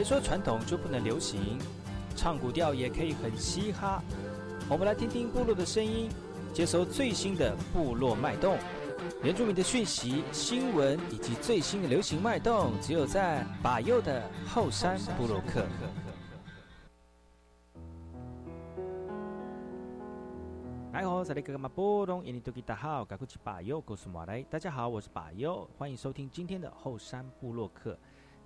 谁说传统就不能流行？唱古调也可以很嘻哈。我们来听听部落的声音，接收最新的部落脉动、原住民的讯息、新闻以及最新的流行脉动，只有在把右的后山部落克。哎吼，这里哥哥们波动，印尼多吉大好，赶快去把右告诉马来。大家好，我是把右，欢迎收听今天的后山部落客。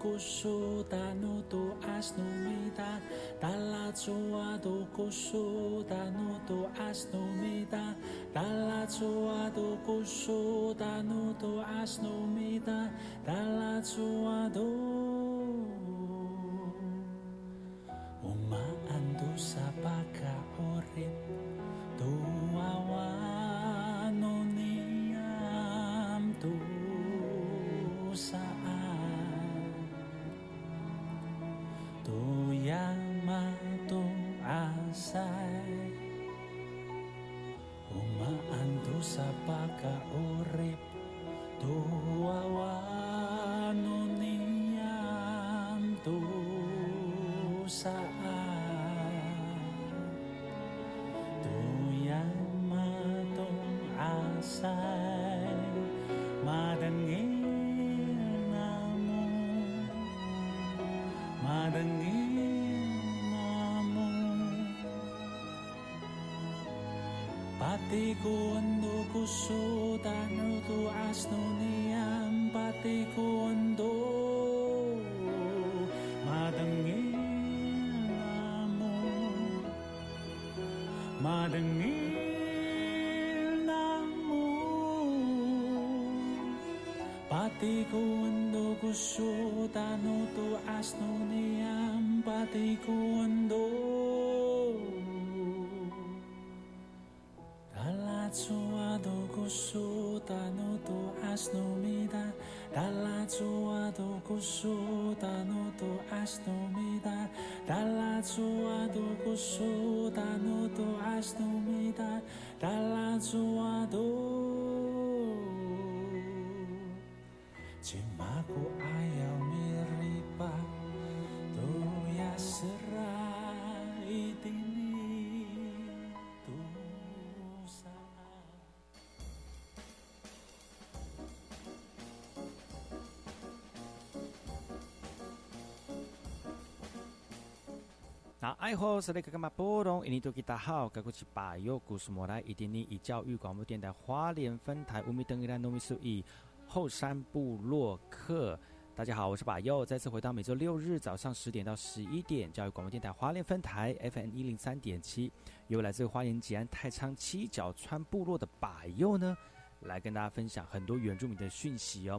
kusu tanu tu asnu mita Dalla tua do kusu tanu tu asnu mita Dalla tua do kusu tanu tu 等你南无，巴蒂古温多古苏达努多阿斯努尼亚巴蒂古温多，达拉祖阿多古苏达努多阿斯努米达，达拉祖阿多古苏达努多阿斯努米达，达拉祖阿多古苏。 다시놈이 다. 달라주어도 짐하고 아 那爱好是那个干嘛波动？印尼多吉大好，该过去把右故事莫来，一点你以教育广播电台花莲分台乌米登伊拉糯米苏以后山部落客。大家好，我是把右，再次回到每周六日早上十点到十一点，教育广播电台花莲分台 FM 一零三点七，由来自花莲吉安太仓七角川部落的把右呢，来跟大家分享很多原住民的讯息哦。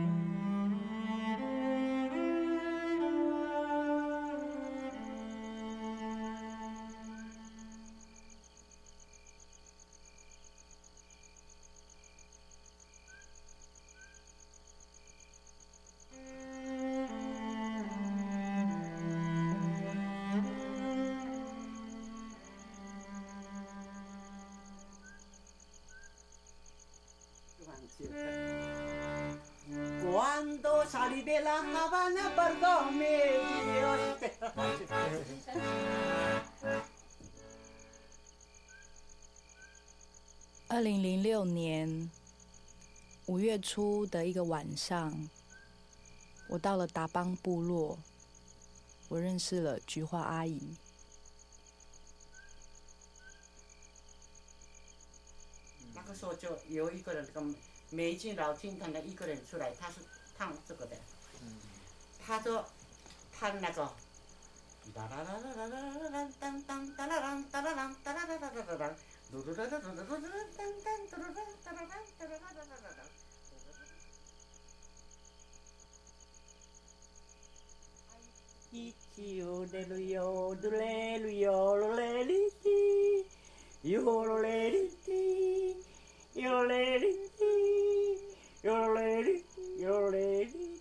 当，当，当！二零零六年五月初的一个晚上，我到了达邦部落，我认识了菊花阿姨。那个时候就有一个人，这个美金老金团的一个人出来，他是唱这个的，他说他那个。哒啦啦啦啦啦啦啦当当哒啦啦哒啦啦哒啦啦啦啦啦。一起哟嘞噜哟噜嘞噜哟噜嘞哩哩，哟噜嘞哩哩，哟嘞哩哩，哟嘞哩，哟嘞哩哩。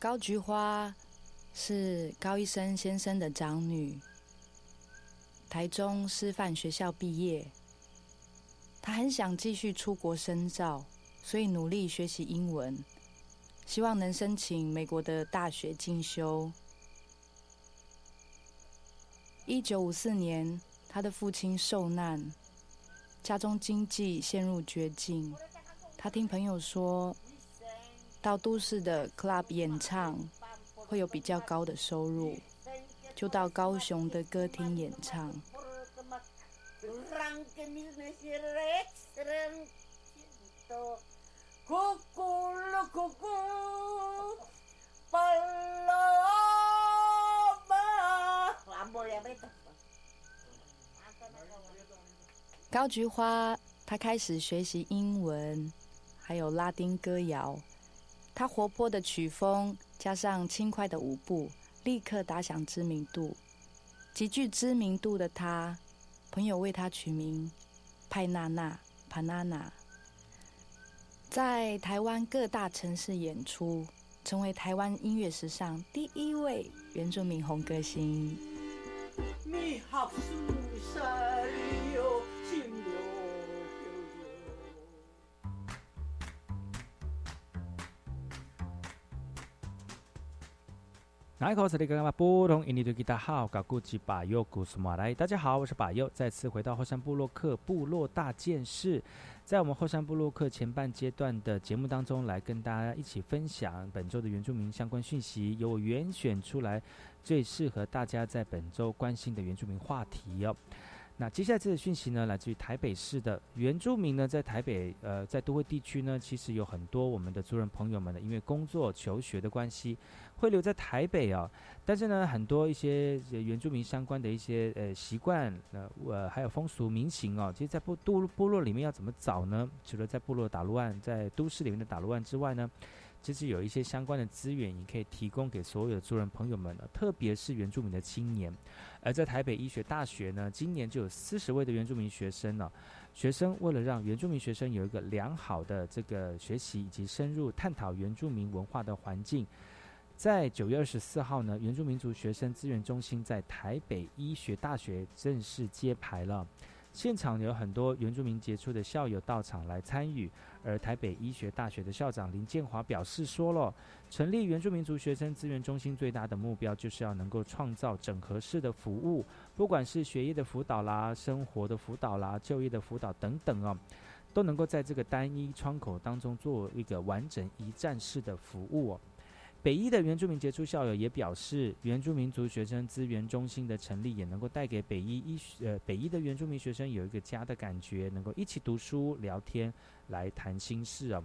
高菊花是高一生先生的长女，台中师范学校毕业。他很想继续出国深造，所以努力学习英文，希望能申请美国的大学进修。一九五四年，他的父亲受难，家中经济陷入绝境。他听朋友说。到都市的 club 演唱会有比较高的收入，就到高雄的歌厅演唱。高菊花，他开始学习英文，还有拉丁歌谣。他活泼的曲风加上轻快的舞步，立刻打响知名度。极具知名度的他，朋友为他取名派娜娜帕娜娜在台湾各大城市演出，成为台湾音乐史上第一位原住民红歌星。一口这里刚刚把波动印尼的吉他好，搞古吉巴佑古斯马来。大家好，我是巴佑，再次回到后山部落克部落大件事。在我们后山部落克前半阶段的节目当中，来跟大家一起分享本周的原住民相关讯息，由我原选出来最适合大家在本周关心的原住民话题哦。那接下来这个讯息呢，来自于台北市的原住民呢，在台北呃，在都会地区呢，其实有很多我们的族人朋友们呢，因为工作求学的关系，会留在台北啊。但是呢，很多一些原住民相关的一些呃习惯呃呃，还有风俗民情哦，其实，在部部部落里面要怎么找呢？除了在部落打乱，在都市里面的打乱之外呢？其实有一些相关的资源，你可以提供给所有的族人朋友们，特别是原住民的青年。而在台北医学大学呢，今年就有四十位的原住民学生呢。学生为了让原住民学生有一个良好的这个学习以及深入探讨原住民文化的环境，在九月二十四号呢，原住民族学生资源中心在台北医学大学正式揭牌了。现场有很多原住民杰出的校友到场来参与。而台北医学大学的校长林建华表示说了，成立原住民族学生资源中心最大的目标就是要能够创造整合式的服务，不管是学业的辅导啦、生活的辅导啦、就业的辅导等等哦，都能够在这个单一窗口当中做一个完整一站式的服务哦。北医的原住民杰出校友也表示，原住民族学生资源中心的成立也能够带给北医医呃北医的原住民学生有一个家的感觉，能够一起读书聊天。来谈心事啊！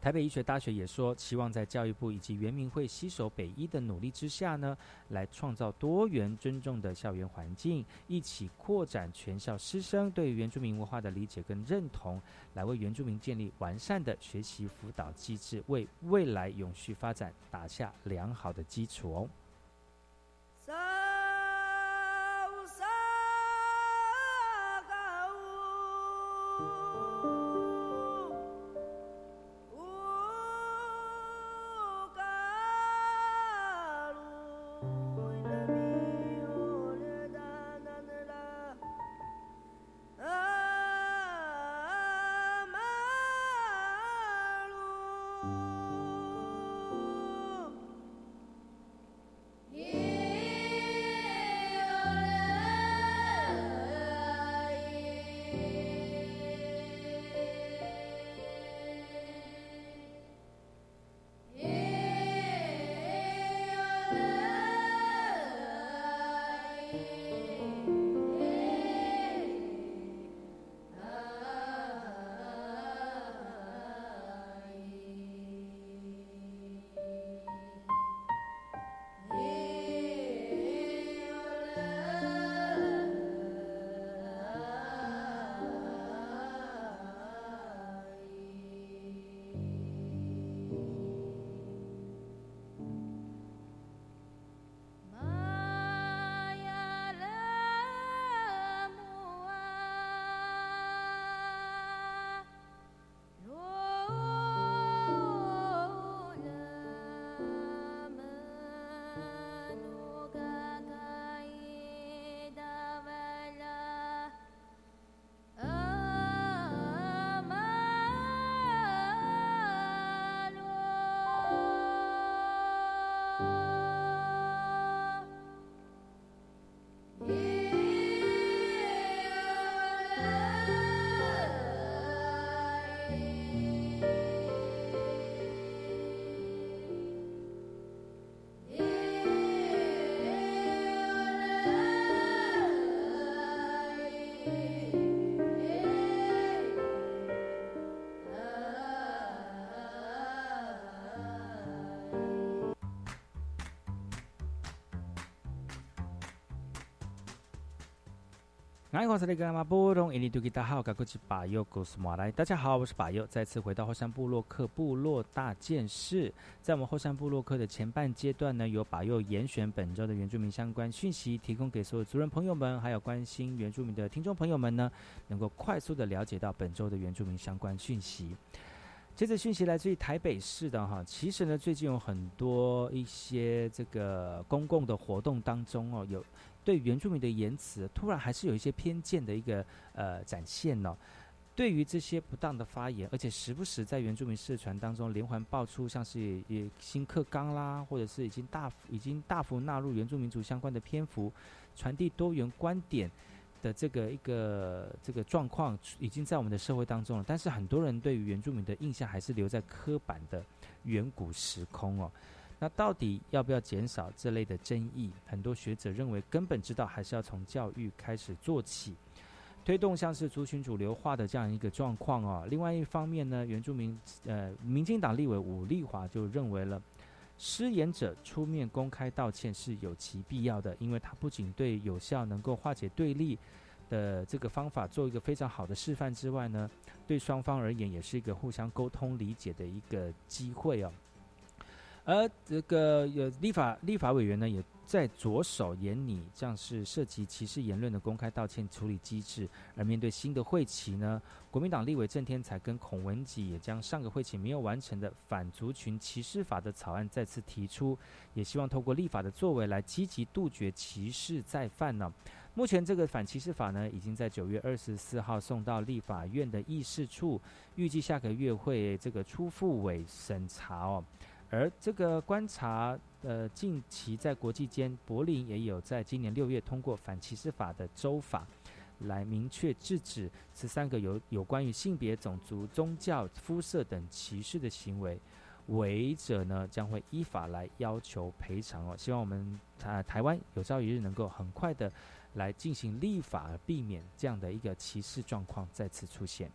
台北医学大学也说，希望在教育部以及原民会携手北医的努力之下呢，来创造多元尊重的校园环境，一起扩展全校师生对原住民文化的理解跟认同，来为原住民建立完善的学习辅导机制，为未来永续发展打下良好的基础哦。大家好，我是巴佑，再次回到后山部落克部落大件事。在我们后山部落克的前半阶段呢，由巴佑严选本周的原住民相关讯息，提供给所有族人朋友们，还有关心原住民的听众朋友们呢，能够快速的了解到本周的原住民相关讯息。这次讯息来自于台北市的哈，其实呢，最近有很多一些这个公共的活动当中哦，有。对原住民的言辞，突然还是有一些偏见的一个呃展现呢。对于这些不当的发言，而且时不时在原住民社团当中连环爆出，像是也新课纲啦，或者是已经大已经大幅纳入原住民族相关的篇幅，传递多元观点的这个一个这个状况，已经在我们的社会当中了。但是很多人对于原住民的印象还是留在刻板的远古时空哦。那到底要不要减少这类的争议？很多学者认为，根本之道还是要从教育开始做起，推动像是族群主流化的这样一个状况哦。另外一方面呢，原住民呃，民进党立委武立华就认为了，失言者出面公开道歉是有其必要的，因为他不仅对有效能够化解对立的这个方法做一个非常好的示范之外呢，对双方而言也是一个互相沟通理解的一个机会哦。而这个有立法立法委员呢，也在着手研拟，像是涉及歧视言论的公开道歉处理机制。而面对新的会期呢，国民党立委郑天才跟孔文吉也将上个会期没有完成的反族群歧视法的草案再次提出，也希望透过立法的作为来积极杜绝歧视再犯呢。目前这个反歧视法呢，已经在九月二十四号送到立法院的议事处，预计下个月会这个出复委审查哦。而这个观察，呃，近期在国际间，柏林也有在今年六月通过反歧视法的州法，来明确制止十三个有有关于性别、种族、宗教、肤色等歧视的行为，违者呢将会依法来要求赔偿哦。希望我们台台湾有朝一日能够很快的来进行立法，避免这样的一个歧视状况再次出现。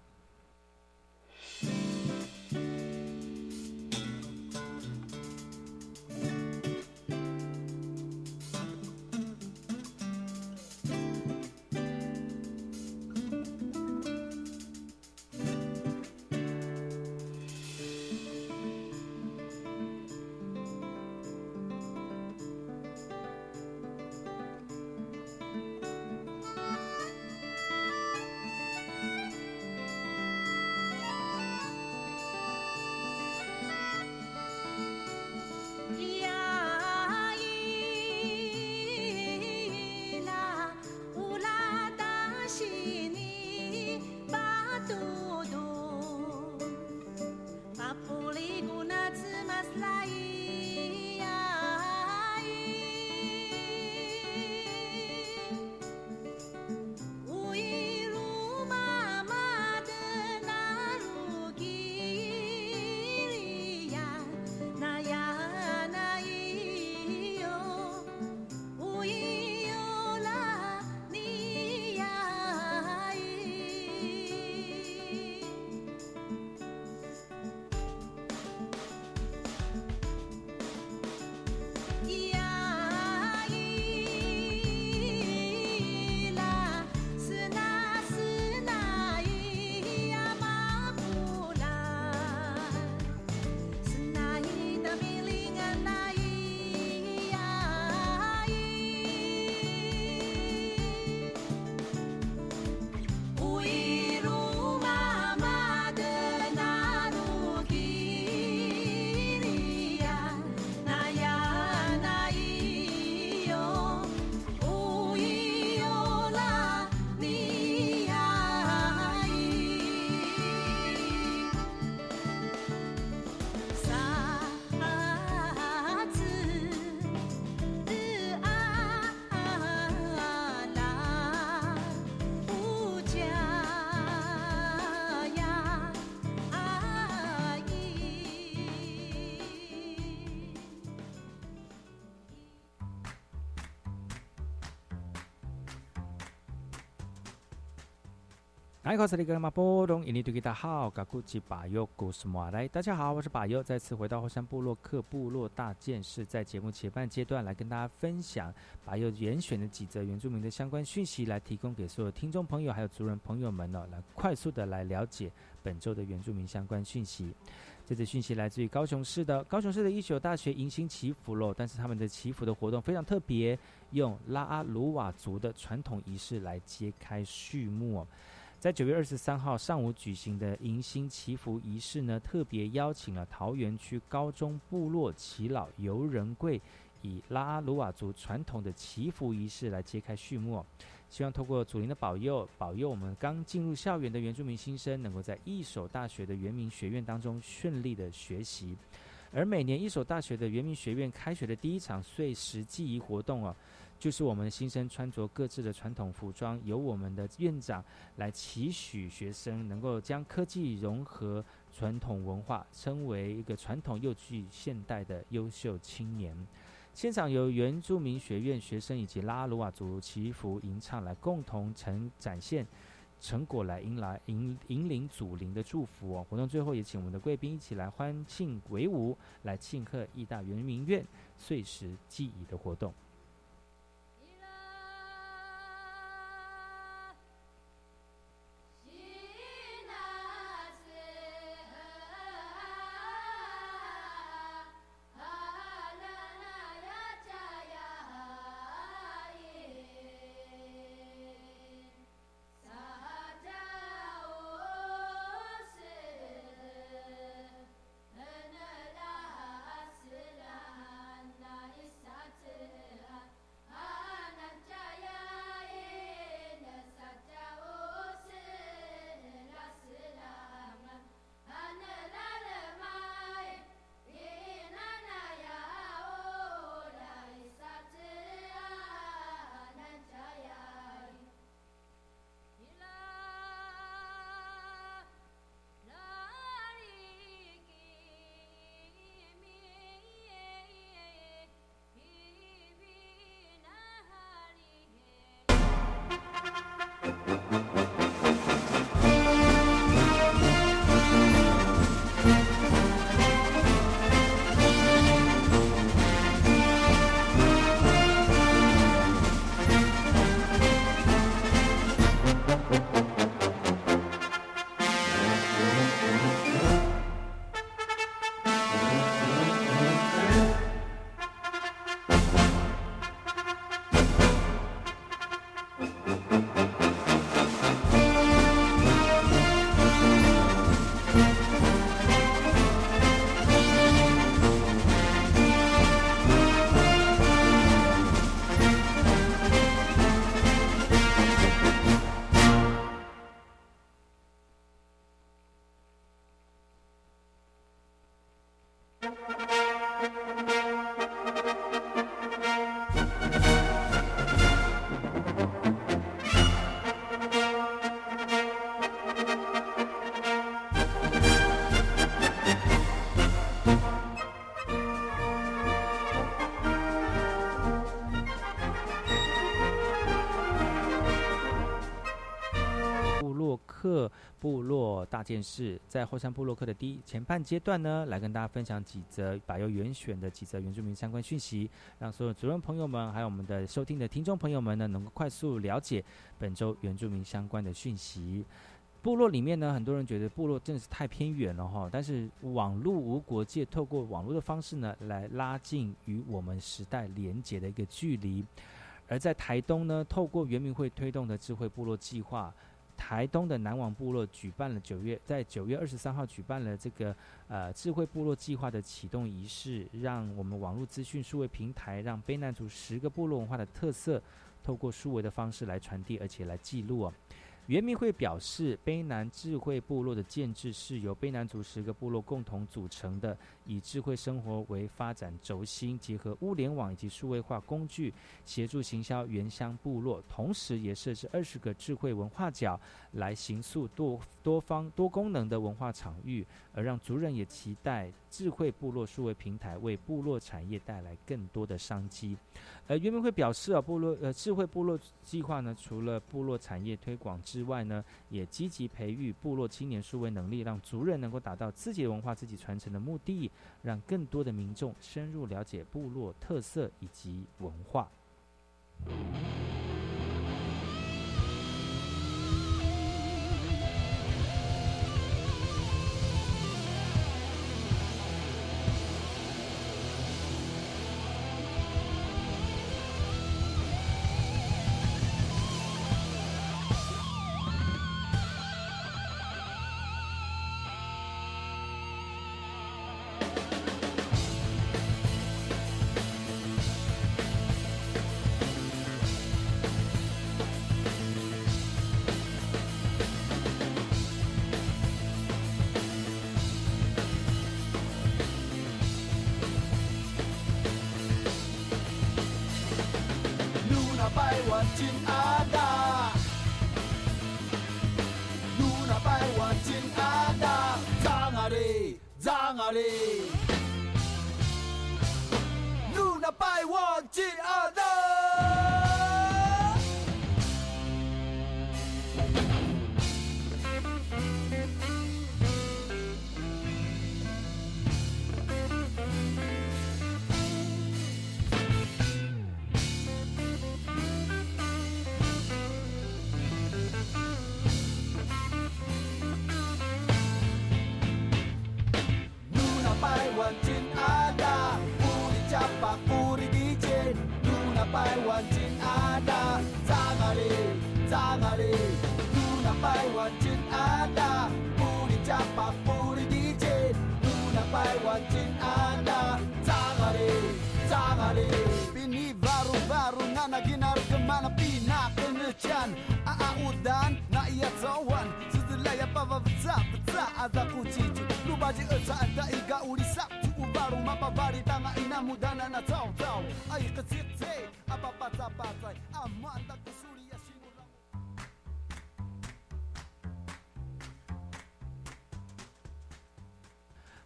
大家好，我是巴友，再次回到后山部落克部落大件事，在节目前半阶段来跟大家分享巴友严选的几则原住民的相关讯息，来提供给所有听众朋友还有族人朋友们呢，来快速的来了解本周的原住民相关讯息。这则讯息来自于高雄市的高雄市的一所大学迎新祈福喽，但是他们的祈福的活动非常特别，用拉阿鲁瓦族的传统仪式来揭开序幕。在九月二十三号上午举行的迎新祈福仪式呢，特别邀请了桃园区高中部落耆老游人贵，以拉阿鲁瓦族传统的祈福仪式来揭开序幕。希望透过祖灵的保佑，保佑我们刚进入校园的原住民新生，能够在一所大学的原民学院当中顺利的学习。而每年一所大学的原民学院开学的第一场碎石记忆活动啊。就是我们新生穿着各自的传统服装，由我们的院长来期许学生能够将科技融合传统文化，成为一个传统又具现代的优秀青年。现场由原住民学院学生以及拉鲁瓦族祈福吟唱来共同呈展现成果，来迎来引引领祖灵的祝福哦。活动最后也请我们的贵宾一起来欢庆鬼舞，来庆贺义大圆明院岁时记忆的活动。大件事，在后山部落克的第一前半阶段呢，来跟大家分享几则把由原选的几则原住民相关讯息，让所有族人朋友们，还有我们的收听的听众朋友们呢，能够快速了解本周原住民相关的讯息。部落里面呢，很多人觉得部落真的是太偏远了哈，但是网络无国界，透过网络的方式呢，来拉近与我们时代连结的一个距离。而在台东呢，透过原民会推动的智慧部落计划。台东的南王部落举办了九月，在九月二十三号举办了这个呃智慧部落计划的启动仪式，让我们网络资讯数位平台，让卑南族十个部落文化的特色，透过数位的方式来传递，而且来记录哦。原民会表示，卑南智慧部落的建制是由卑南族十个部落共同组成的，以智慧生活为发展轴心，结合物联网以及数位化工具，协助行销原乡部落，同时也设置二十个智慧文化角，来行塑多多方多功能的文化场域，而让族人也期待智慧部落数位平台为部落产业带来更多的商机。而原民会表示啊，部落呃智慧部落计划呢，除了部落产业推广。之外呢，也积极培育部落青年数位能力，让族人能够达到自己的文化、自己传承的目的，让更多的民众深入了解部落特色以及文化。na penetjan A a udan na i acawan Zydyla ja pawa wca wca a za kucić Luba dzi ocza a Tu ubaru ma pawari tama i na mudana na cał cał A i kcik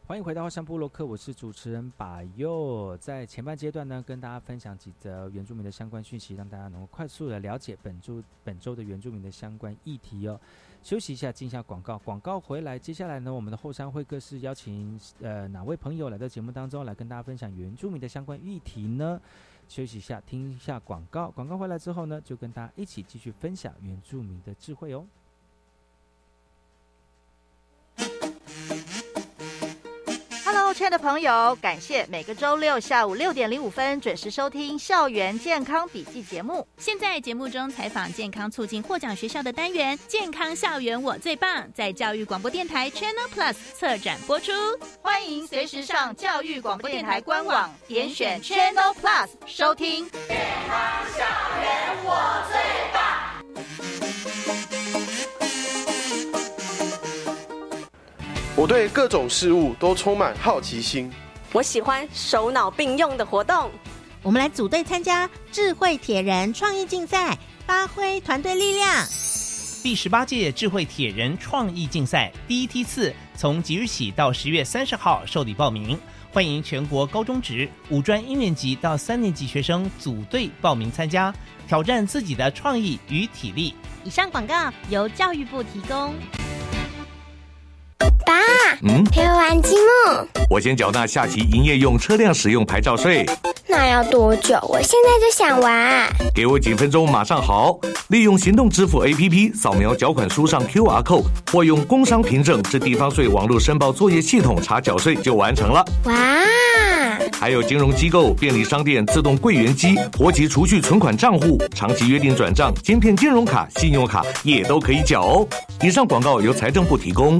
欢迎回到后山部落克，我是主持人把佑。在前半阶段呢，跟大家分享几则原住民的相关讯息，让大家能够快速的了解本周本周的原住民的相关议题哦。休息一下，进下广告，广告回来，接下来呢，我们的后山会各是邀请呃哪位朋友来到节目当中来跟大家分享原住民的相关议题呢？休息一下，听一下广告，广告回来之后呢，就跟大家一起继续分享原住民的智慧哦。亲爱的朋友，感谢每个周六下午六点零五分准时收听《校园健康笔记》节目。现在节目中采访健康促进获奖学校的单元《健康校园我最棒》，在教育广播电台 Channel Plus 策展播出。欢迎随时上教育广播电台官网，点选 Channel Plus 收听《健康校园我最棒》。我对各种事物都充满好奇心。我喜欢手脑并用的活动。我们来组队参加智慧铁人创意竞赛，发挥团队力量。第十八届智慧铁人创意竞赛第一梯次从即日起到十月三十号受理报名，欢迎全国高中职、五专一年级到三年级学生组队报名参加，挑战自己的创意与体力。以上广告由教育部提供。爸，嗯，陪我玩积木。我先缴纳下期营业用车辆使用牌照税。那要多久？我现在就想玩。给我几分钟，马上好。利用行动支付 APP 扫描缴款书上 QR code，或用工商凭证至地方税网络申报作业系统查缴税就完成了。哇！还有金融机构、便利商店自动柜员机、活期储蓄存款账户、长期约定转账、芯片金融卡、信用卡也都可以缴哦。以上广告由财政部提供。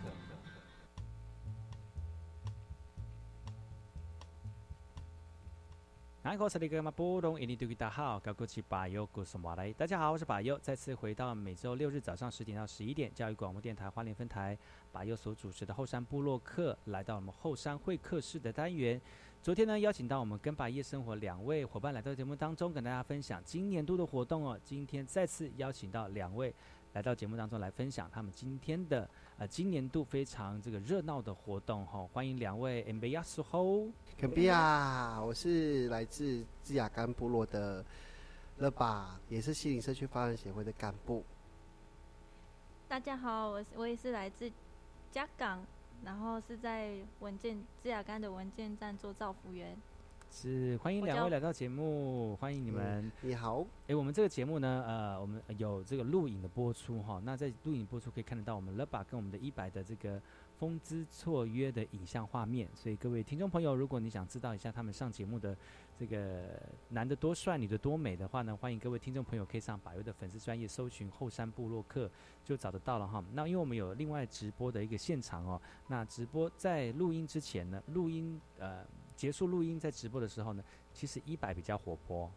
大家好，我是把优，再次回到每周六日早上十点到十一点，教育广播电台花莲分台把优所主持的后山部落客，来到我们后山会客室的单元。昨天呢，邀请到我们跟巴夜生活两位伙伴来到节目当中，跟大家分享今年度的活动哦。今天再次邀请到两位来到节目当中来分享他们今天的呃今年度非常这个热闹的活动哈。欢迎两位 M B 亚苏吼，肯比亚，我是来自芝雅干部落的乐巴，也是西林社区发展协会的干部。大家好，我我也是来自嘉港。然后是在文件芝雅干的文件站做造福员，是欢迎两位来到节目，欢迎你们。你好，哎，我们这个节目呢，呃，我们有这个录影的播出哈。那在录影播出可以看得到我们 Leba 跟我们的一百的这个。风姿绰约的影像画面，所以各位听众朋友，如果你想知道一下他们上节目的这个男的多帅、女的多美的话呢，欢迎各位听众朋友可以上百位的粉丝专业搜寻后山部落客就找得到了哈。那因为我们有另外直播的一个现场哦，那直播在录音之前呢，录音呃结束录音在直播的时候呢，其实一百比较活泼，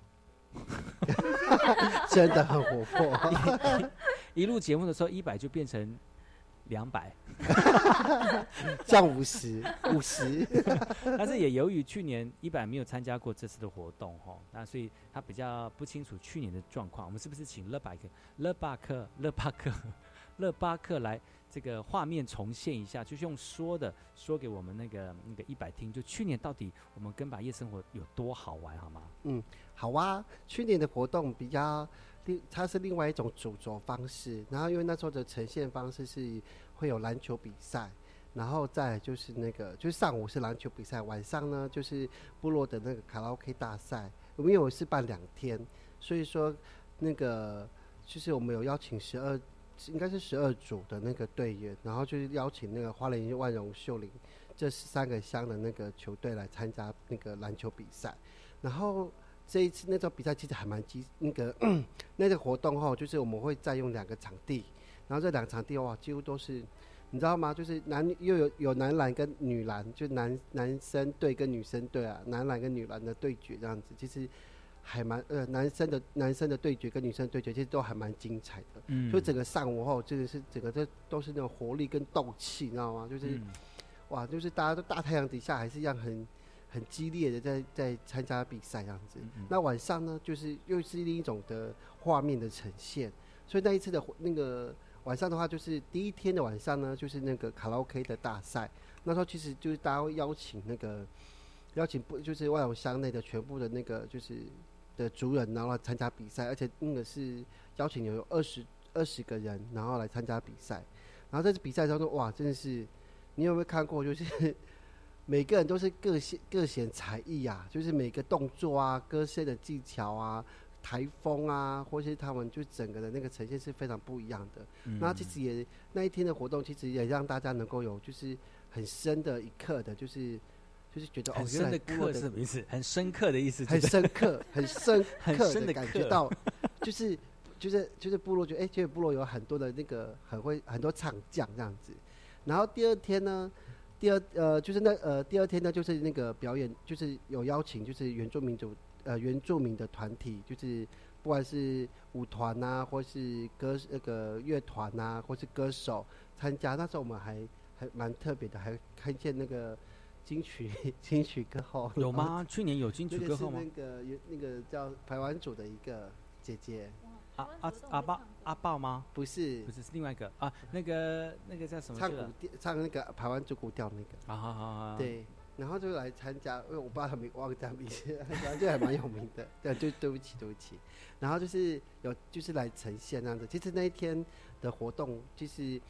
真的很活泼，一录节目的时候一百就变成。两百，降五十，五十。但是也由于去年一百没有参加过这次的活动哈，那所以他比较不清楚去年的状况。我们是不是请乐百克、乐巴克、乐巴克、乐巴克来这个画面重现一下，就是用说的说给我们那个那个一百听，就去年到底我们跟把夜生活有多好玩好吗？嗯，好啊，去年的活动比较。另它是另外一种主轴方式，然后因为那时候的呈现方式是会有篮球比赛，然后再就是那个就是上午是篮球比赛，晚上呢就是部落的那个卡拉 OK 大赛。我们有是办两天，所以说那个就是我们有邀请十二，应该是十二组的那个队员，然后就是邀请那个花莲万荣秀林这三个乡的那个球队来参加那个篮球比赛，然后。这一次那场比赛其实还蛮激，那个 那个活动哈，就是我们会再用两个场地，然后这两个场地哇，几乎都是，你知道吗？就是男又有有男篮跟女篮，就男男生队跟女生队啊，男篮跟女篮的对决这样子，其实还蛮呃，男生的男生的对决跟女生对决其实都还蛮精彩的。嗯。所以整个上午后真的是整个这都是那种活力跟斗气，你知道吗？就是，哇，就是大家都大太阳底下还是一样很。很激烈的在在参加比赛这样子，那晚上呢，就是又是另一种的画面的呈现。所以那一次的那个晚上的话，就是第一天的晚上呢，就是那个卡拉 OK 的大赛。那时候其实就是大家会邀请那个邀请不就是万永乡内的全部的那个就是的族人，然后来参加比赛，而且那个是邀请有二十二十个人，然后来参加比赛。然后在这比赛当中，哇，真的是你有没有看过？就是。每个人都是各显各显才艺啊，就是每个动作啊、歌声的技巧啊、台风啊，或是他们就整个的那个呈现是非常不一样的。那其实也那一天的活动，其实也让大家能够有就是很深的一刻的，就是就是觉得很深的刻是什么意思？很深刻的意思，很深刻、很深刻的感觉到，就是就是就是部落觉得哎，觉得部落有很多的那个很会很多唱将这样子。然后第二天呢？第二呃，就是那呃，第二天呢，就是那个表演，就是有邀请，就是原住民族呃原住民的团体，就是不管是舞团呐，或是歌那个乐团呐，或是歌手参加。那时候我们还还蛮特别的，还看见那个金曲 金曲歌后有吗？去年有金曲歌后吗？那个有那个叫台湾组的一个姐姐。阿阿阿豹阿豹吗？不是，不是是另外一个啊，那个那个叫什么？唱古调，唱那个台湾族古调那个。啊好好好。对，然后就来参加，因为我不知道他们忘记他名字，反正就还蛮有名的。对，就对不起对不起。然后就是有就是来呈现那样子。其实那一天的活动，就是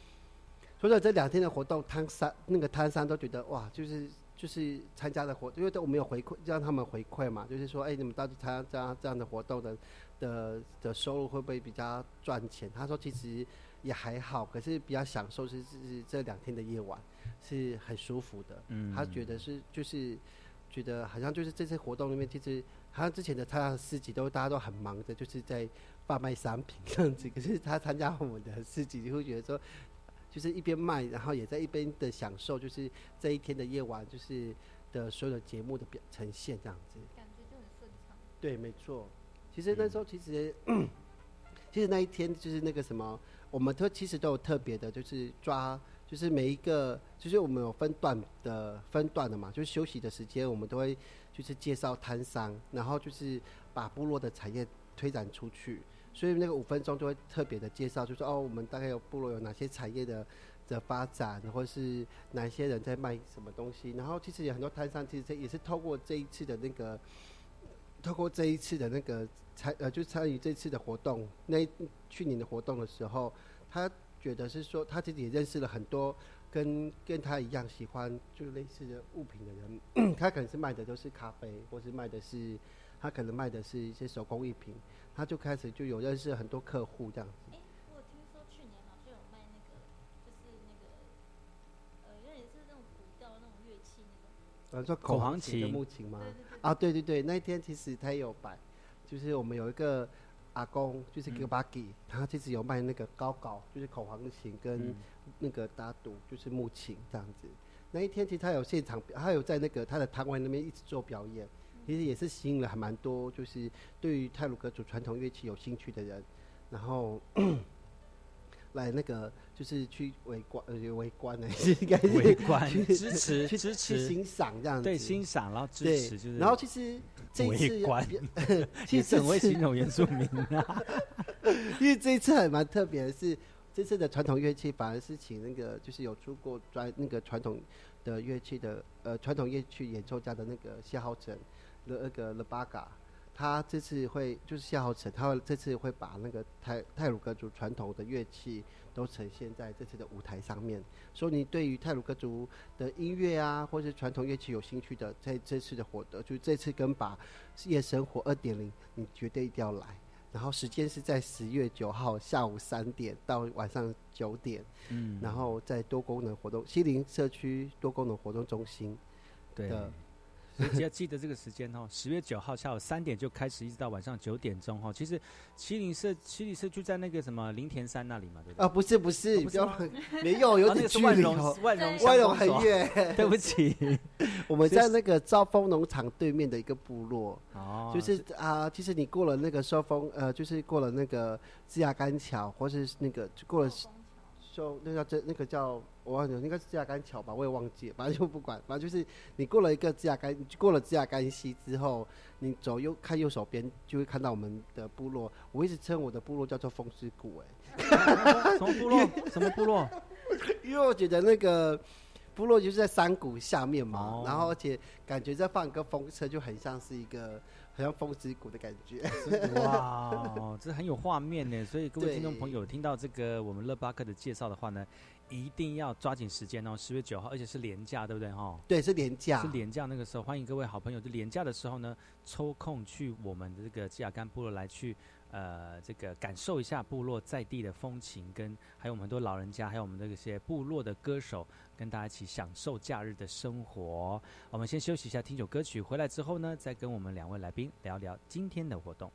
除了这两天的活动，汤山那个汤山都觉得哇，就是就是参加的活，因为都我们有回馈，让他们回馈嘛，就是说，哎，你们到底参加这样这样的活动的。的的收入会不会比较赚钱？他说，其实也还好，可是比较享受是是这两天的夜晚是很舒服的。嗯他觉得是就是觉得好像就是这次活动里面，其实好像之前的他的市集都大家都很忙的，就是在贩卖商品这样子。可是他参加我们的市集，就会觉得说，就是一边卖，然后也在一边的享受，就是这一天的夜晚，就是的所有的节目的表呈现这样子。感觉就很顺畅。对，没错。其实那时候其实，其实那一天就是那个什么，我们都其实都有特别的，就是抓，就是每一个，就是我们有分段的分段的嘛，就是休息的时间，我们都会就是介绍摊商，然后就是把部落的产业推展出去。所以那个五分钟就会特别的介绍，就说哦，我们大概有部落有哪些产业的的发展，或是哪些人在卖什么东西。然后其实有很多摊商，其实这也是透过这一次的那个。透过这一次的那个参呃，就参与这次的活动，那去年的活动的时候，他觉得是说他自己也认识了很多跟跟他一样喜欢就类似的物品的人，他可能是卖的都是咖啡，或是卖的是他可能卖的是一些手工艺品，他就开始就有认识很多客户这样子。哎，我听说去年好像有卖那个，就是那个呃，有点是那种古调的那种乐器那种。呃，说口簧琴的木琴吗？啊，对对对，那一天其实他也有摆，就是我们有一个阿公，就是 g i b a g i 他其实有卖那个高高，就是口簧琴跟嗯那个打赌，就是木琴这样子。那一天其实他有现场，他有在那个他的摊位那边一直做表演，其实也是吸引了还蛮多，就是对于泰鲁格族传统乐器有兴趣的人，然后 来那个就是去围观，呃，围观呢，是 应该是围观。去支持去支持。去欣赏这样子，对欣赏然后支持就是然后其实这一次观。其 也实很会形容原住民啊。因为这一次还蛮特别的是，这次的传统乐器反而是请那个就是有出过专那个传统的乐器的呃传统乐器演奏家的那个谢浩成的那个 Le Baga，他这次会就是夏侯成，他会这次会把那个泰泰鲁格族传统的乐器都呈现在这次的舞台上面。所以你对于泰鲁格族的音乐啊，或是传统乐器有兴趣的，在这次的活动，就是这次跟把夜生活二点零，你绝对一定要来。然后时间是在十月九号下午三点到晚上九点，嗯然后在多功能活动西林社区多功能活动中心对的，所以只要记得这个时间哦，十月九号下午三点就开始，一直到晚上九点钟哦。其实麒麟社麒麟社就在那个什么林田山那里嘛，对不对？啊，不是不是，哦不是不要没有 有点个是万荣距离哦，万荣万荣很远，对不起，我们在那个兆丰农场对面的一个部落，哦就是啊，其实你过了那个寿丰，呃，就是过了那个枝桠干桥，或是那个过了寿那个叫这那个叫我忘记了，应该是枝桠干桥吧，我也忘记了，反正就不管，反正就是你过了一个枝桠干，过了枝桠干溪之后，你走右看右手边就会看到我们的部落，我一直称我的部落叫做风之谷，哎，什么部落？什么部落？因为我觉得那个部落就是在山谷下面嘛，哦然后而且感觉在放一个风车，就很像是一个很像风之谷的感觉。哇，哦这很有画面呢。所以各位对听众朋友听到这个我们乐巴克的介绍的话呢，一定要抓紧时间哦，十月九号，而且是连假，对不对哈？对，是廉价是连假那个时候，欢迎各位好朋友，就连假的时候呢，抽空去我们的这个基亚干部落来去。呃，这个感受一下部落在地的风情，跟还有我们很多老人家，还有我们这些部落的歌手，跟大家一起享受假日的生活。我们先休息一下，听首歌曲，回来之后呢，再跟我们两位来宾聊聊今天的活动。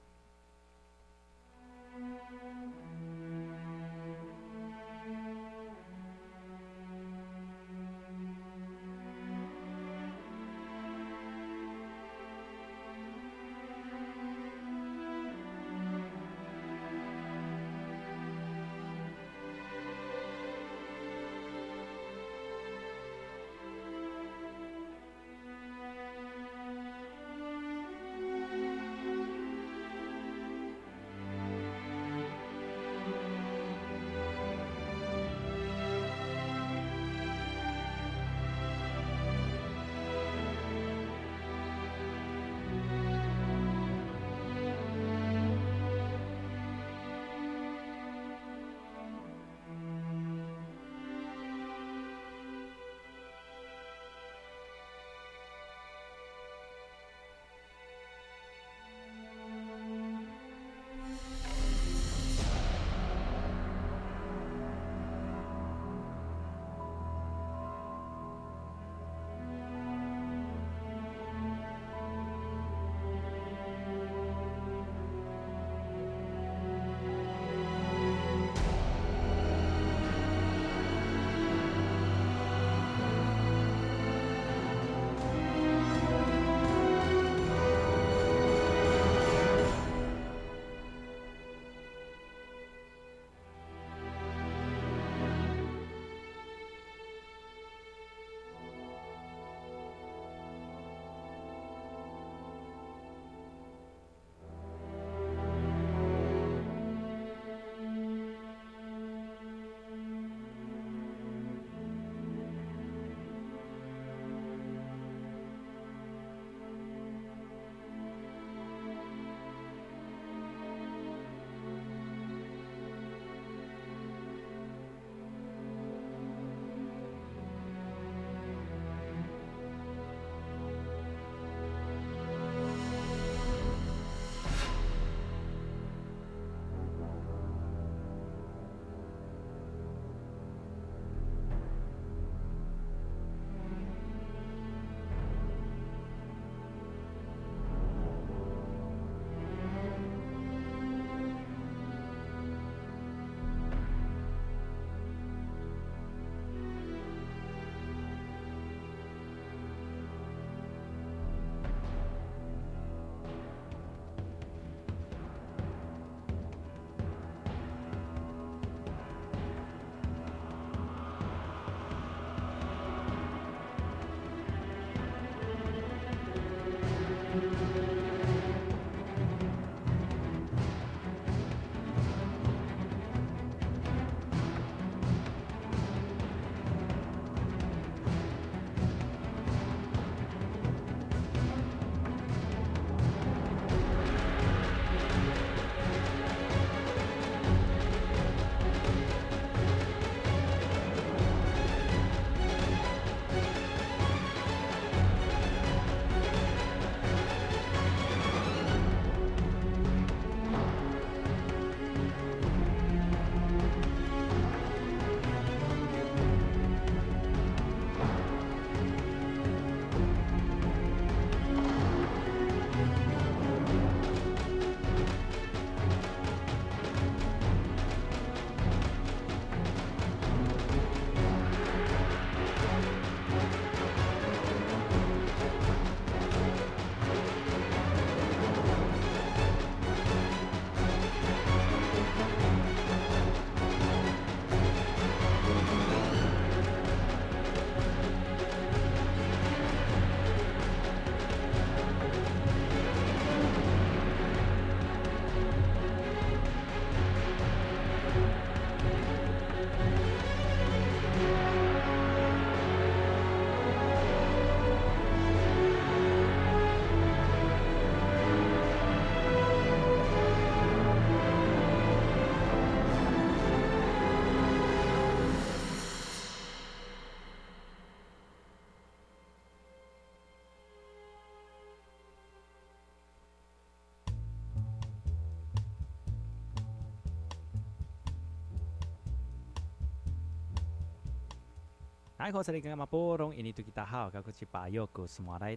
大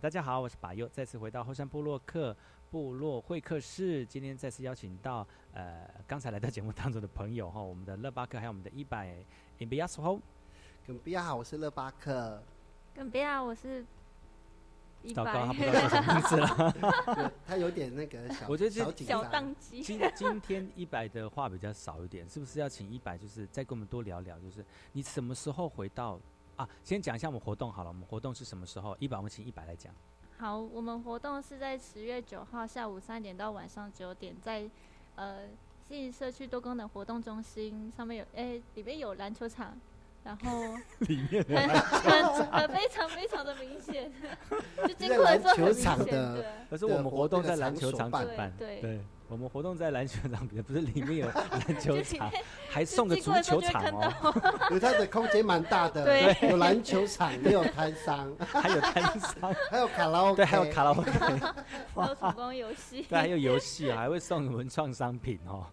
家好，我是巴佑，再次回到后山部落客部落会客室。今天再次邀请到呃刚才来到节目当中的朋友哈，我们的乐巴克，还有我们的一百 i n b i a s h o 跟比亚好，我是乐巴克。跟比亚我是。糟糕，他不知道叫什么名字了。他有点那个小，我觉得小小宕机。今今天一百的话比较少一点，是不是要请一百，就是再跟我们多聊聊？就是你什么时候回到啊？先讲一下我们活动好了，我们活动是什么时候？一百，我们请一百来讲。好，我们活动是在十月九号下午三点到晚上九点，在呃新社区多功能活动中心上面有，哎，里面有篮球场。然后 里面 很很很非常非常的 明显，就经过的时候很明显。可是我们活动在篮球场举办，对，我们活动在篮球场 比不是里面有 篮球场，还送个足球场哦。有它的空间蛮大的，对，有篮球场，也有摊商，还有摊商，还有卡拉 OK，对，还有卡拉 OK，还有手工游戏，对，还有游戏，还会送文创商品哦。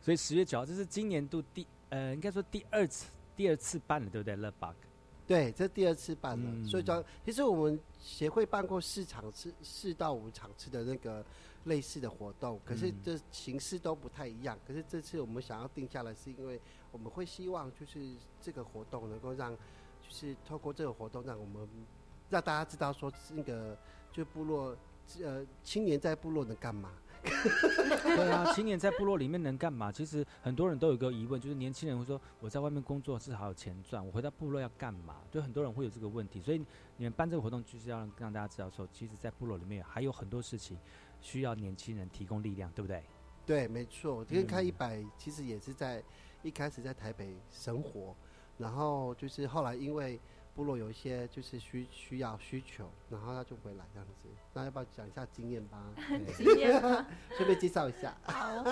所以十月九号，这是今年度第呃，应该说第二次。第二次办了，对不对？Love Bug，对，这第二次办了。所以讲，其实我们协会办过四场次、四到五场次的那个类似的活动，可是这形式都不太一样。可是这次我们想要定下来，是因为我们会希望就是这个活动能够让，就是透过这个活动，让我们让大家知道说，那个就部落呃青年在部落能干嘛。对啊，青年在部落里面能干嘛？其实很多人都有个疑问，就是年轻人会说我在外面工作至少有钱赚，我回到部落要干嘛？就很多人会有这个问题，所以你们办这个活动就是要让大家知道说，其实，在部落里面还有很多事情需要年轻人提供力量，对不对？对，没错。今天开一百，其实也是在一开始在台北生活，然后就是后来因为。部落有一些就是需需要需求，然后他就回来这样子。那要不要讲一下经验吧？经验吧，顺便介绍一下。好，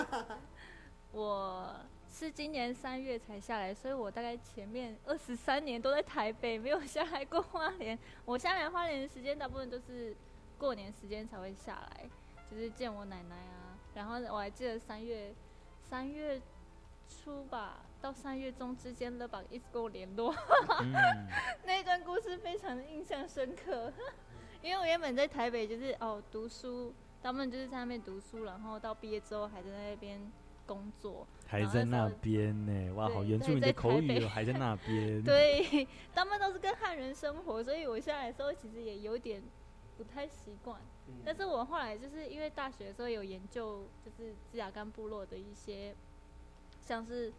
我是今年三月才下来，所以我大概前面二十三年都在台北，没有下来过花莲。我下来花莲的时间大部分都是过年时间才会下来，就是见我奶奶啊。然后我还记得三月三月初吧。到三月中之间，乐宝一直跟我联络，那段故事非常的印象深刻。因为我原本在台北，就是哦读书，他们就是在那边读书，然后到毕业之后还在那边工作，还在那边呢。哇，好原住民的口语哦，还在那 边。对，他们都是跟汉人生活，所以我下来的时候其实也有点不太习惯。但是我后来就是因为大学的时候有研究，就是芝雅干部落的一些，像是。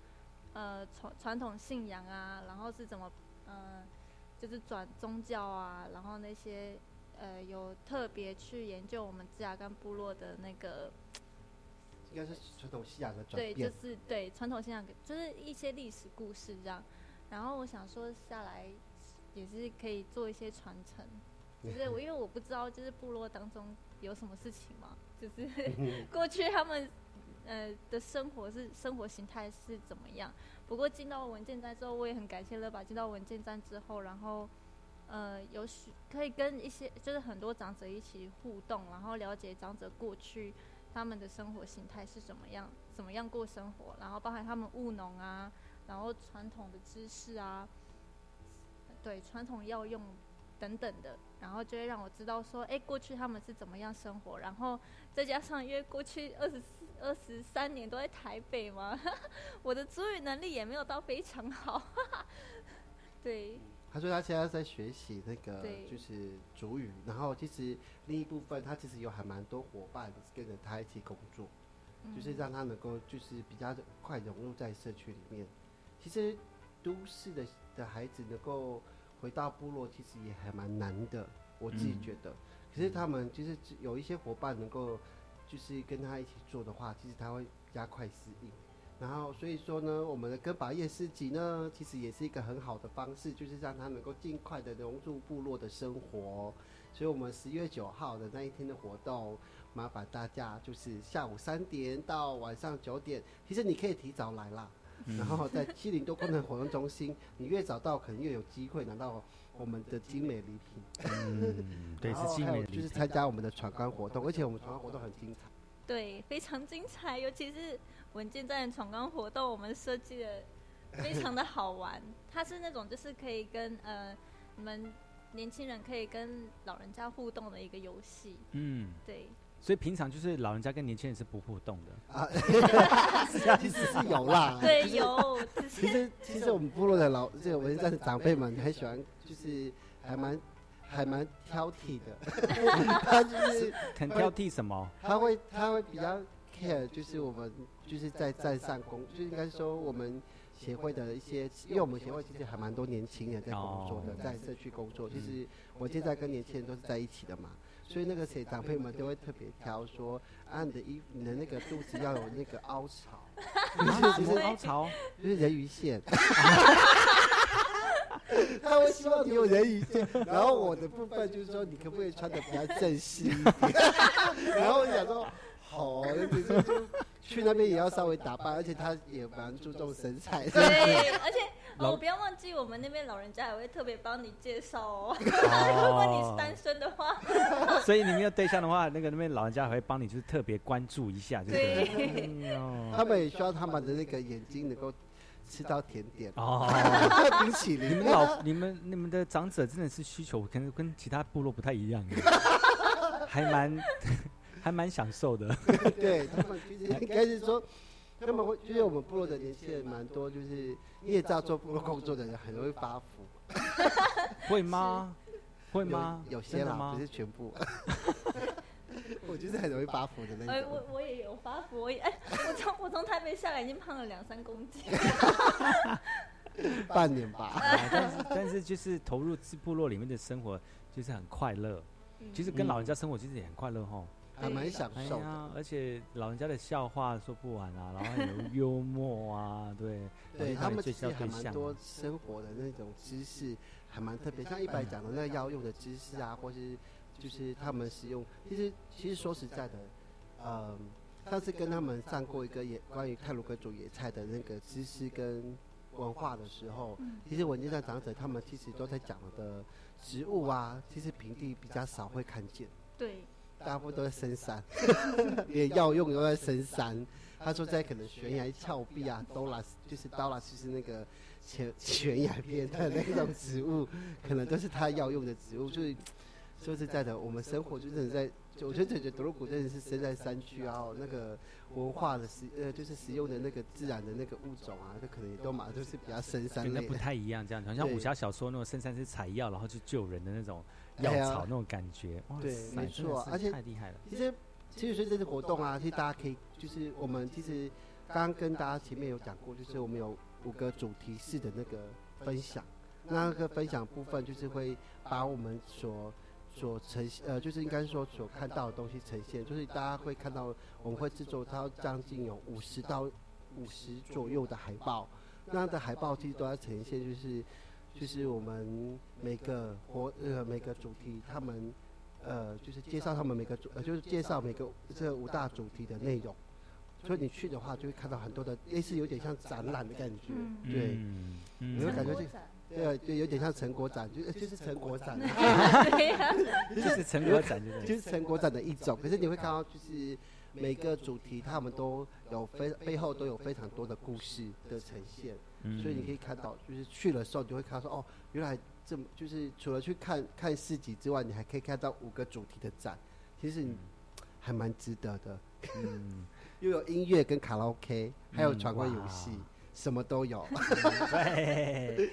呃，传传统信仰啊，然后是怎么，呃，就是转宗教啊，然后那些，呃，有特别去研究我们芝雅干部落的那个，应该是传统信仰的转变。对，就是对传统信仰，就是一些历史故事这样。然后我想说下来，也是可以做一些传承。就是我，因为我不知道，就是部落当中有什么事情嘛，就是 过去他们。呃，的生活是生活形态是怎么样？不过进到文件站之后，我也很感谢乐吧。进到文件站之后，然后呃，有许可以跟一些就是很多长者一起互动，然后了解长者过去他们的生活形态是怎么样，怎么样过生活，然后包含他们务农啊，然后传统的知识啊，对传统药用等等的，然后就会让我知道说，哎，过去他们是怎么样生活，然后再加上因为过去二十四。二十三年都在台北嘛，我的主语能力也没有到非常好。对，他说他现在在学习那个就是主语，然后其实另一部分他其实有还蛮多伙伴跟着他一起工作，就是让他能够就是比较快融入在社区里面。其实都市的的孩子能够回到部落，其实也还蛮难的，我自己觉得。可是他们就是有一些伙伴能够。就是跟他一起做的话，其实他会加快适应。然后所以说呢，我们的跟把夜市集呢，其实也是一个很好的方式，就是让他能够尽快的融入部落的生活。所以我们十月九号的那一天的活动，麻烦大家就是下午三点到晚上九点，其实你可以提早来啦。然后在七零多功能活动中心，你越早到，可能越有机会拿到。我们的精美礼品，嗯，对，是精美，就是参加我们的闯关活动，而且我们闯关活动很精彩，对，非常精彩，尤其是文件站闯关活动，我们设计的非常的好玩。它是那种就是可以跟呃你们年轻人可以跟老人家互动的一个游戏。嗯，对。所以平常就是老人家跟年轻人是不互动的啊，其实是有啦。对，有。其实其实我们部落的老这个文山的长辈们很喜欢，就是还蛮还蛮挑剔的。他就是很挑剔什么？他会他会比较 care，就是我们就是在站上工，就应该说我们协会的一些，因为我们协会其实还蛮多年轻人在工作的，在社区工作。其实我现在跟年轻人都是在一起的嘛。所以那个谁长辈们都会特别挑说，啊，你的衣服，你的那个肚子要有那个凹槽，就是凹槽，就是人鱼线。他会希望你有人鱼线，然后我的部分就是说，你可不可以穿的比较正式一点？然后我想说，好，就去那边也要稍微打扮，而且他也蛮注重身材。对，而且。哦，不要忘记，我们那边老人家也会特别帮你介绍哦。如果你是单身的话，所以你没有对象的话，那个那边老人家还会帮你，就是特别关注一下，对不对？他们也需要他们的那个眼睛能够吃到甜点哦。冰淇淋，你们老你们你们的长者真的是需求，可能跟其他部落不太一样，还蛮 还蛮享受的。对他们其实应该是说。他们会，就是我们部落的年轻人蛮多，就是业照做部落工作的人很容易发福。会吗？会吗？有些啦，不是全部。我就是很容易发福的那种。哎，我我也有发福，我也哎，我从我从台北下来已经胖了两三公斤。半年吧。但是但是就是投入部落里面的生活，就是很快乐。其实跟老人家生活其实也很快乐哈。还蛮享受的，而且老人家的笑话说不完啊，然后有幽默啊，对，对他们其实还蛮多生活的那种知识，还蛮特别。像一百讲的那个要用的知识啊，或是就是他们使用，其实其实说实在的，嗯，上次跟他们上过一个野关于泰鲁格族野菜的那个知识跟文化的时候，其实文件上长者他们其实都在讲的植物啊，其实平地比较少会看见。对。大部分都在深山，连药用都在深山。他说在可能悬崖峭壁啊，刀拉就是刀拉，就是那个悬悬崖边的那种植物，可能都是他要用的植物。所以说实在的，我们生活就是在，我觉得觉得德鲁古真的是生在山区啊，那个文化的实呃就是使用的那个自然的那个物种啊，这可能也都嘛都是比较深山。那不太一样，这样好像武侠小说那种深山是采药然后去救人的那种。药草那种感觉，对，没错，而且太厉害了。其实，其实说这次活动啊，其实大家可以，就是我们其实刚刚跟大家前面有讲过，就是我们有五个主题式的那个分享。那个分享部分就是会把我们所所呈现，呃，就是应该说所看到的东西呈现，就是大家会看到我们会制作它将近有五十到五十左右的海报，那样的海报其实都要呈现，就是。就是我们每个活呃每个主题，他们呃就是介绍他们每个主呃就是介绍每个这五大主题的内容，所以你去的话就会看到很多的类似有点像展览的感觉，对，你会感觉这对对有点像成果展，就就是成果展，就是成果展 就是成果展的一种，可是你会看到就是每个主题他们都有非背后都有非常多的故事的呈现。所以你可以看到，就是去的时候，你就会看到说，哦，原来这么就是除了去看看市集之外，你还可以看到五个主题的展，其实还蛮值得的。嗯，又有音乐跟卡拉 OK，还有闯关游戏，什么都有。对。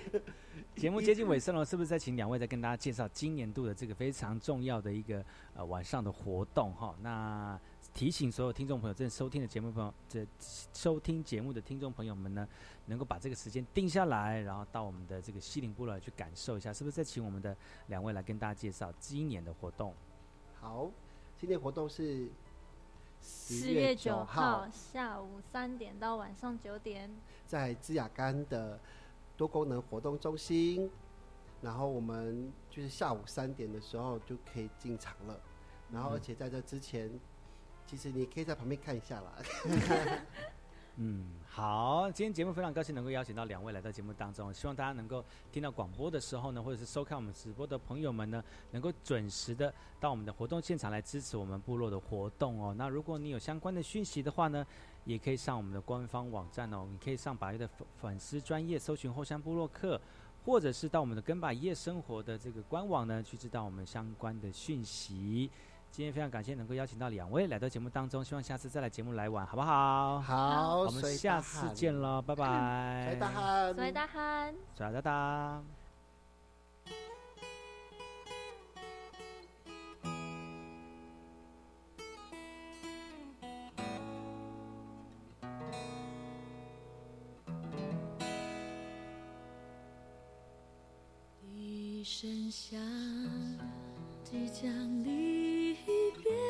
节目接近尾声了，是不是再请两位再跟大家介绍今年度的这个非常重要的一个呃晚上的活动哈？那。提醒所有听众朋友，正收听的节目朋友，这收听节目的听众朋友们呢，能够把这个时间定下来，然后到我们的这个西林部落去感受一下，是不是？再请我们的两位来跟大家介绍今年的活动。好，今年活动是四月九号下午三点到晚上九点，在芝雅干的多功能活动中心，然后我们就是下午三点的时候就可以进场了，然后而且在这之前。其实你可以在旁边看一下啦。嗯，好，今天节目非常高兴能够邀请到两位来到节目当中，希望大家能够听到广播的时候呢，或者是收看我们直播的朋友们呢，能够准时的到我们的活动现场来支持我们部落的活动哦。那如果你有相关的讯息的话呢，也可以上我们的官方网站哦，你可以上百越的粉粉丝专业搜寻后山部落客，或者是到我们的跟百夜生活的这个官网呢，去知道我们相关的讯息。今天非常感谢能够邀请到两位来到节目当中，希望下次再来节目来玩，好不好？好，我们下次见喽，拜拜。水大汉，水大汉，水大大。一声响，即将离一别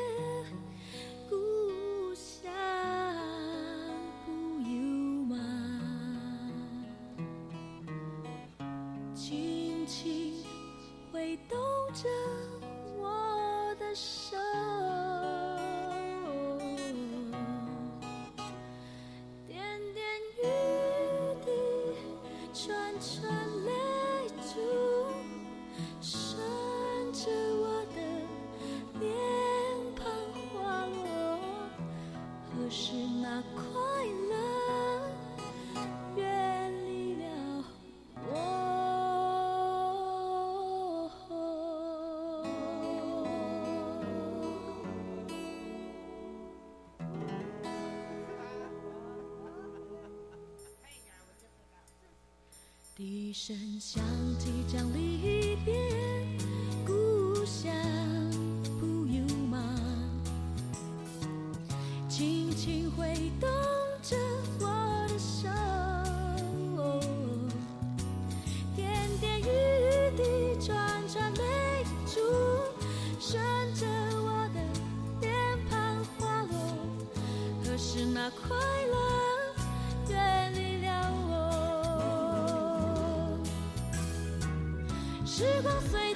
笛声响，即将离别故乡，不由吗？轻轻挥动着我的手，点点雨滴串串泪珠，顺着我的脸庞滑落。可是那快时光隧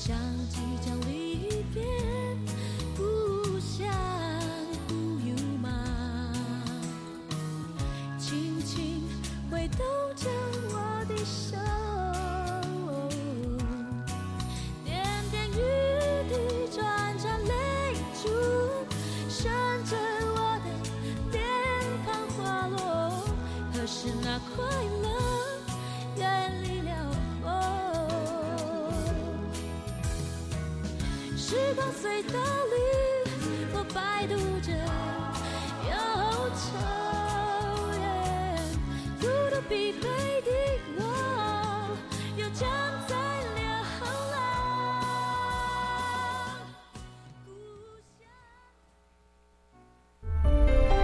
想